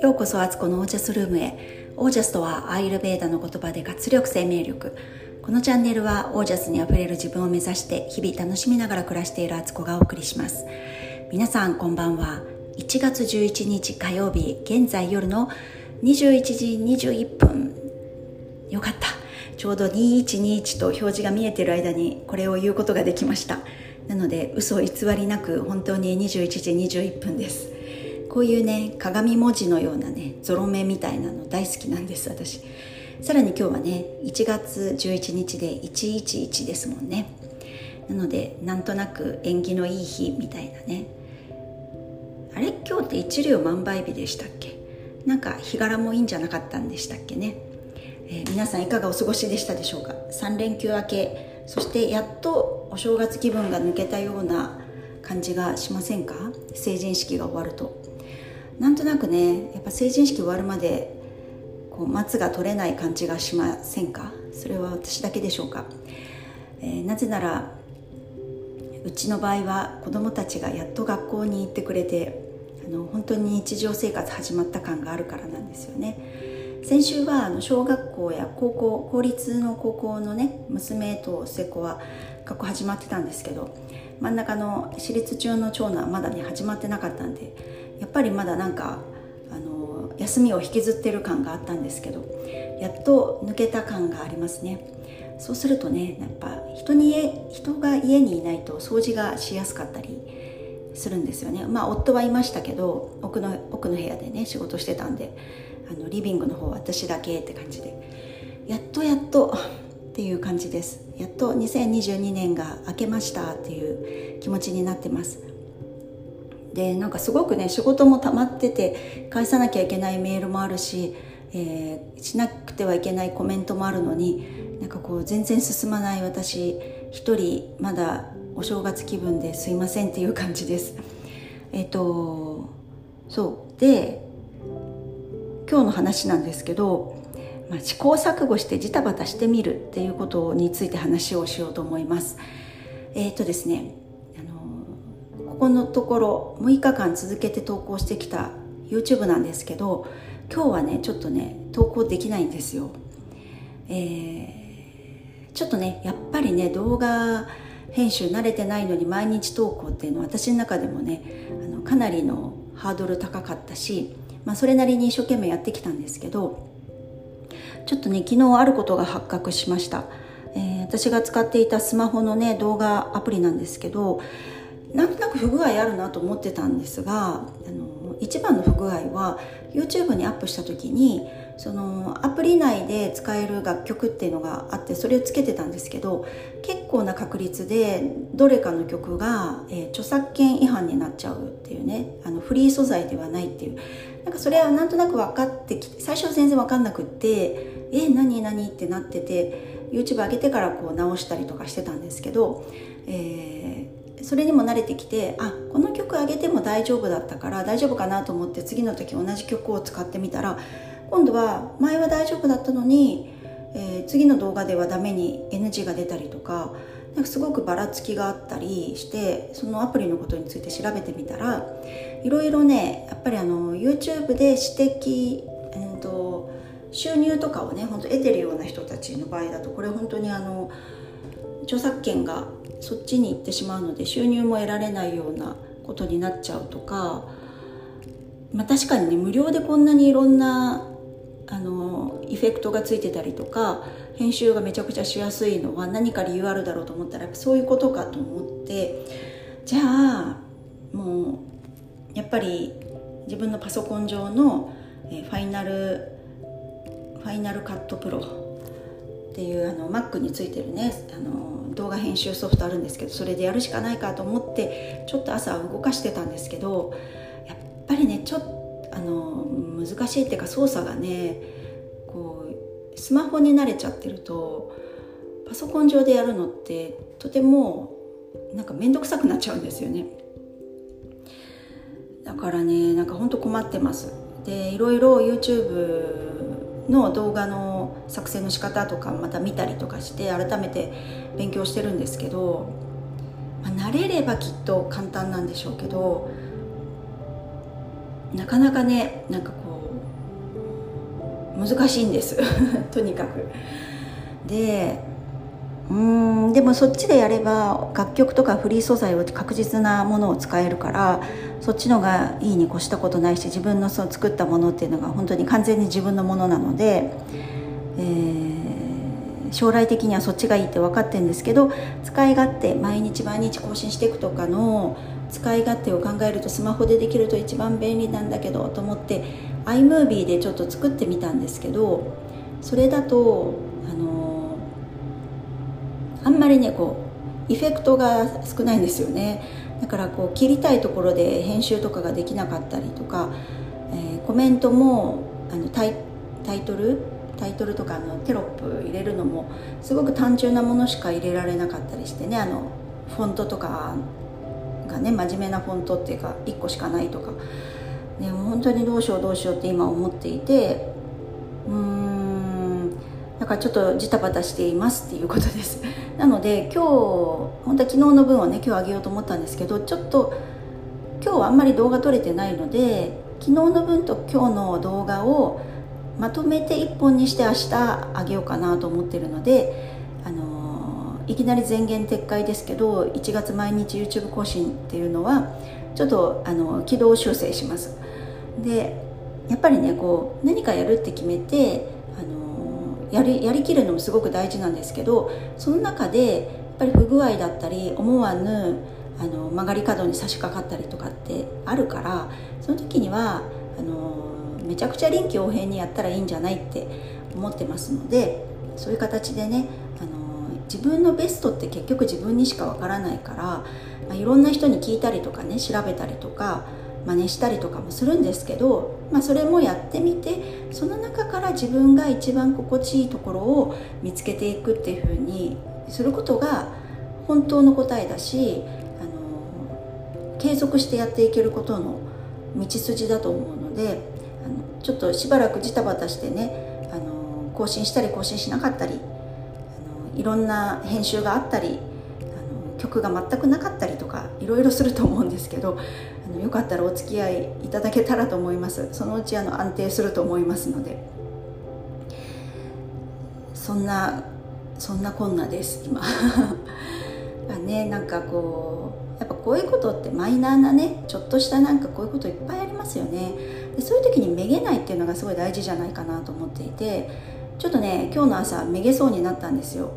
ようこそアツコのオージャスルームへ。オージャスとはアイルベーダの言葉で活力生命力。このチャンネルはオージャスにあふれる自分を目指して日々楽しみながら暮らしているアツコがお送りします。皆さんこんばんは。1月11日火曜日現在夜の21時21分。よかった。ちょうど2121と表示が見えてる間にこれを言うことができました。なので嘘偽りなく本当に21時21分です。こういうね鏡文字のようなねゾロ目みたいなの大好きなんです私。さらに今日はね1月11日で111ですもんね。なのでなんとなく縁起のいい日みたいなね。あれ？今日って一粒万倍日でしたっけ？なんか日柄もいいんじゃなかったんでしたっけね、えー、皆さんいかがお過ごしでしたでしょうか？3連休明けそしてやっとお正月気分が抜けたような感じがしませんか？成人式が終わると。なんとなくねやっぱ成人式終わるまでこう松が取れない感じがしませんか？それは私だけでしょうか、えー、なぜならうちの場合は子どもたちがやっと学校に行ってくれてあの本当に日常生活始まった感があるからなんですよね。先週は小学校や高校公立の高校のね娘と末っ子は学校始まってたんですけど真ん中の私立中の長男はまだね始まってなかったんでやっぱりまだなんかあの休みを引きずってる感があったんですけどやっと抜けた感がありますね。そうするとねやっぱ人に人が家にいないと掃除がしやすかったりするんですよね。まあ夫はいましたけど奥の奥の部屋でね仕事してたんで。あのリビングの方私だけって感じでやっとやっとっていう感じです。やっと2022年が明けましたっていう気持ちになってます。でなんかすごくね仕事も溜まってて返さなきゃいけないメールもあるし、えー、しなくてはいけないコメントもあるのになんかこう全然進まない私一人まだお正月気分ですいませんっていう感じです。えっ、とそう。で今日の話なんですけど、まあ、試行錯誤してジタバタしてみるっていうことについて話をしようと思います。えっ、ー、とですねあのこのところ6日間続けて投稿してきた YouTube なんですけど今日はねちょっとね投稿できないんですよ、えー、ちょっとねやっぱりね動画編集慣れてないのに毎日投稿っていうのは私の中でもねあのかなりのハードル高かったし、まあ、それなりに一生懸命やってきたんですけどちょっとね昨日あることが発覚しました、えー、私が使っていたスマホのね動画アプリなんですけどなんとなく不具合あるなと思ってたんですがあの一番の不具合は YouTube にアップした時にそのアプリ内で使える楽曲っていうのがあってそれをつけてたんですけど結構な確率でどれかの曲が、えー、著作権違反になっちゃうっていうねあのフリー素材ではないっていう。なんかそれはなんとなく分かってきて最初は全然分かんなくってえー、何何ってなってて YouTube 上げてからこう直したりとかしてたんですけど、えーそれにも慣れてきてあこの曲上げても大丈夫だったから大丈夫かなと思って次の時同じ曲を使ってみたら今度は前は大丈夫だったのに、えー、次の動画ではダメに NG が出たりとかなんかすごくばらつきがあったりしてそのアプリのことについて調べてみたらいろいろねやっぱりあの YouTube で指摘、えーと、収入とかをね本当得てるような人たちの場合だとこれ本当にあの著作権がそっちに行ってしまうので収入も得られないようなことになっちゃうとか、まあ、確かにね無料でこんなにいろんなあのエフェクトがついてたりとか編集がめちゃくちゃしやすいのは何か理由あるだろうと思ったらそういうことかと思ってじゃあもうやっぱり自分のパソコン上のファイナルファイナルカットプロっていうあの Mac についてるねあの動画編集ソフトあるんですけどそれでやるしかないかと思ってちょっと朝動かしてたんですけどやっぱりねちょっとあの難しいっていうか操作がねこうスマホに慣れちゃってるとパソコン上でやるのってとてもなんか面倒くさくなっちゃうんですよね。だからねなんかほんと困ってます。でいろいろ YouTube の動画の作成の仕方とかまた見たりとかして改めて勉強してるんですけどまあ、慣れればきっと簡単なんでしょうけどなかなかねなんかこう難しいんです とにかく。でうんでもそっちでやれば楽曲とかフリー素材を確実なものを使えるからそっちのがいいに越したことないし自分のその作ったものっていうのが本当に完全に自分のものなので、えー、将来的にはそっちがいいって分かってるんですけど使い勝手毎日毎日更新していくとかの使い勝手を考えるとスマホでできると一番便利なんだけどと思って iMovie でちょっと作ってみたんですけどそれだとあのあんまりねこうエフェクトが少ないんですよね。だからこう切りたいところで編集とかができなかったりとか、えー、コメントもあのタイタイトルタイトルとかのテロップ入れるのもすごく単純なものしか入れられなかったりしてねあのフォントとかがね真面目なフォントっていうか1個しかないとか、ね、本当にどうしようどうしようって今思っていてうーんだからちょっとジタバタしていますっていうことです。なので今日本当は昨日の分をね今日あげようと思ったんですけどちょっと今日はあんまり動画撮れてないので昨日の分と今日の動画をまとめて1本にして明日あげようかなと思ってるのでいきなり前言撤回ですけど1月毎日 YouTube 更新っていうのはちょっとあの軌道修正します。でやっぱりねこう何かやるって決めてあのやりやりきるのもすごく大事なんですけどその中でやっぱり不具合だったり思わぬあの曲がり角に差し掛かったりとかってあるからその時にはあのめちゃくちゃ臨機応変にやったらいいんじゃないって思ってますのでそういう形でねあの自分のベストって結局自分にしかわからないから、まあ、いろんな人に聞いたりとかね調べたりとか真似したりとかもするんですけど、まあ、それもやってみてその中から自分が一番心地いいところを見つけていくっていうふうにすることが本当の答えだしあの継続してやっていけることの道筋だと思うのであのちょっとしばらくジタバタしてねあの更新したり更新しなかったりいろんな編集があったり曲が全くなかったりとかいろいろすると思うんですけどあのよかったらお付き合いいただけたらと思います。そのうちあの安定すると思いますので。そんなそんなこんなです今。ねなんかこうやっぱこういうことってマイナーなねちょっとしたなんかこういうこといっぱいありますよね。でそういう時にめげないっていうのがすごい大事じゃないかなと思っていてちょっとね今日の朝めげそうになったんですよ。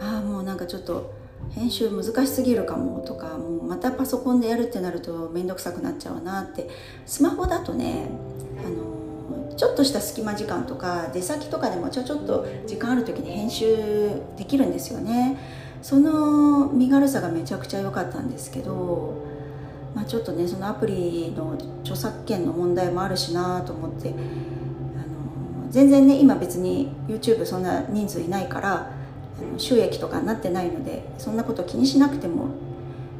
ああもうなんかちょっと編集難しすぎるかもとかもうまたパソコンでやるってなると面倒くさくなっちゃうなって。スマホだとねあのちょっとした隙間時間とか出先とかでもちょちょっと時間ある時に編集できるんですよね。その身軽さがめちゃくちゃ良かったんですけど、まあ、ちょっとねそのアプリの著作権の問題もあるしなと思って全然ね今別に YouTube そんな人数いないから収益とかになってないのでそんなこと気にしなくても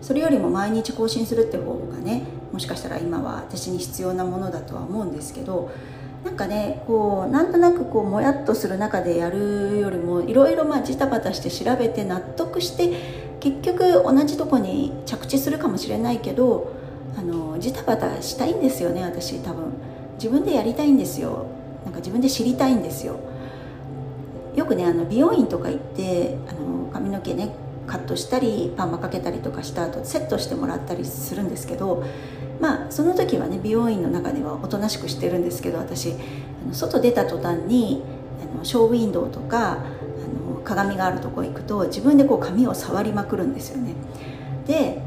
それよりも毎日更新するって方がねもしかしたら今は私に必要なものだとは思うんですけどなんかねこうなんとなくこうもやっとする中でやるよりもいろいろまあジタバタして調べて納得して結局同じとこに着地するかもしれないけどあのジタバタしたいんですよね私多分。自分でやりたいんですよ。なんか自分で知りたいんですよ。よくねあの美容院とか行ってあの髪の毛ねカットしたりパーマかけたりとかした後セットしてもらったりするんですけどまあその時はね美容院の中ではおとなしくしてるんですけど私あの外出た途端にあのショーウィンドウとかあの鏡があるとこ行くと自分でこう髪を触りまくるんですよね。で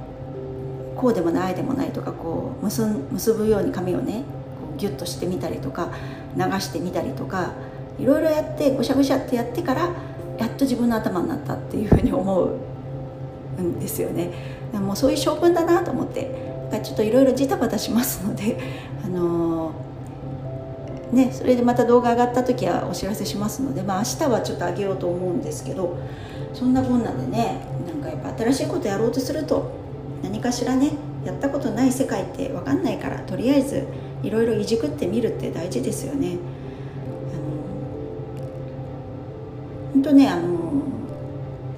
こうでもないでもないとかこう結ぶように髪をねこうギュッとしてみたりとか流してみたりとかいろいろやってぐしゃぐしゃってやってからやっと自分の頭になったっていうふうに思うんですよね。もうそういう性分だなと思ってちょっといろいろジタバタしますので あのー、ねそれでまた動画上がった時はお知らせしますのでまあ明日はちょっと上げようと思うんですけどそんなこんなでねなんかやっぱ新しいことやろうとすると何かしらねやったことない世界って分かんないからとりあえずいろいろいじくってみるって大事ですよね。本当ねあの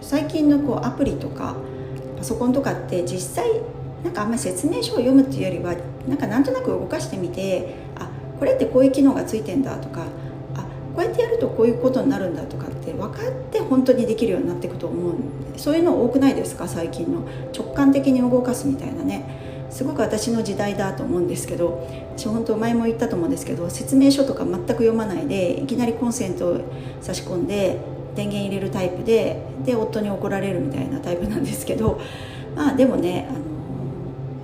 最近のこうアプリとかパソコンとかって実際なんかあんまり説明書を読むっていうよりはなんかなんとなく動かしてみてあこれってこういう機能がついてんだとかあこうやってやるとこういうことになるんだとかって分かって本当にできるようになっていくと思うそういうの多くないですか？最近の。直感的に動かすみたいなね。すごく私の時代だと思うんですけど私本当前も言ったと思うんですけど説明書とか全く読まないでいきなりコンセントを差し込んで電源入れるタイプでで夫に怒られるみたいなタイプなんですけど まあでもねあの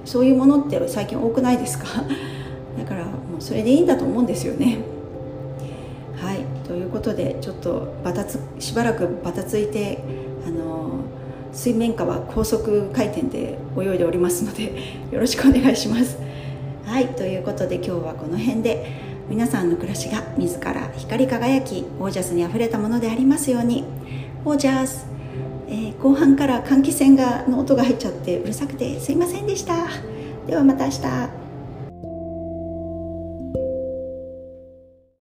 そういうものって最近多くないですか？だからもうそれでいいんだと思うんですよね。はいということでちょっとバタつしばらくバタついて水面下は高速回転で泳いでおりますので よろしくお願いします。はいということで今日はこの辺で皆さんの暮らしが自ら光り輝きオージャスにあふれたものでありますように。オージャス、えー、後半から換気扇がの音が入っちゃってうるさくてすいませんでした。ではまた明日。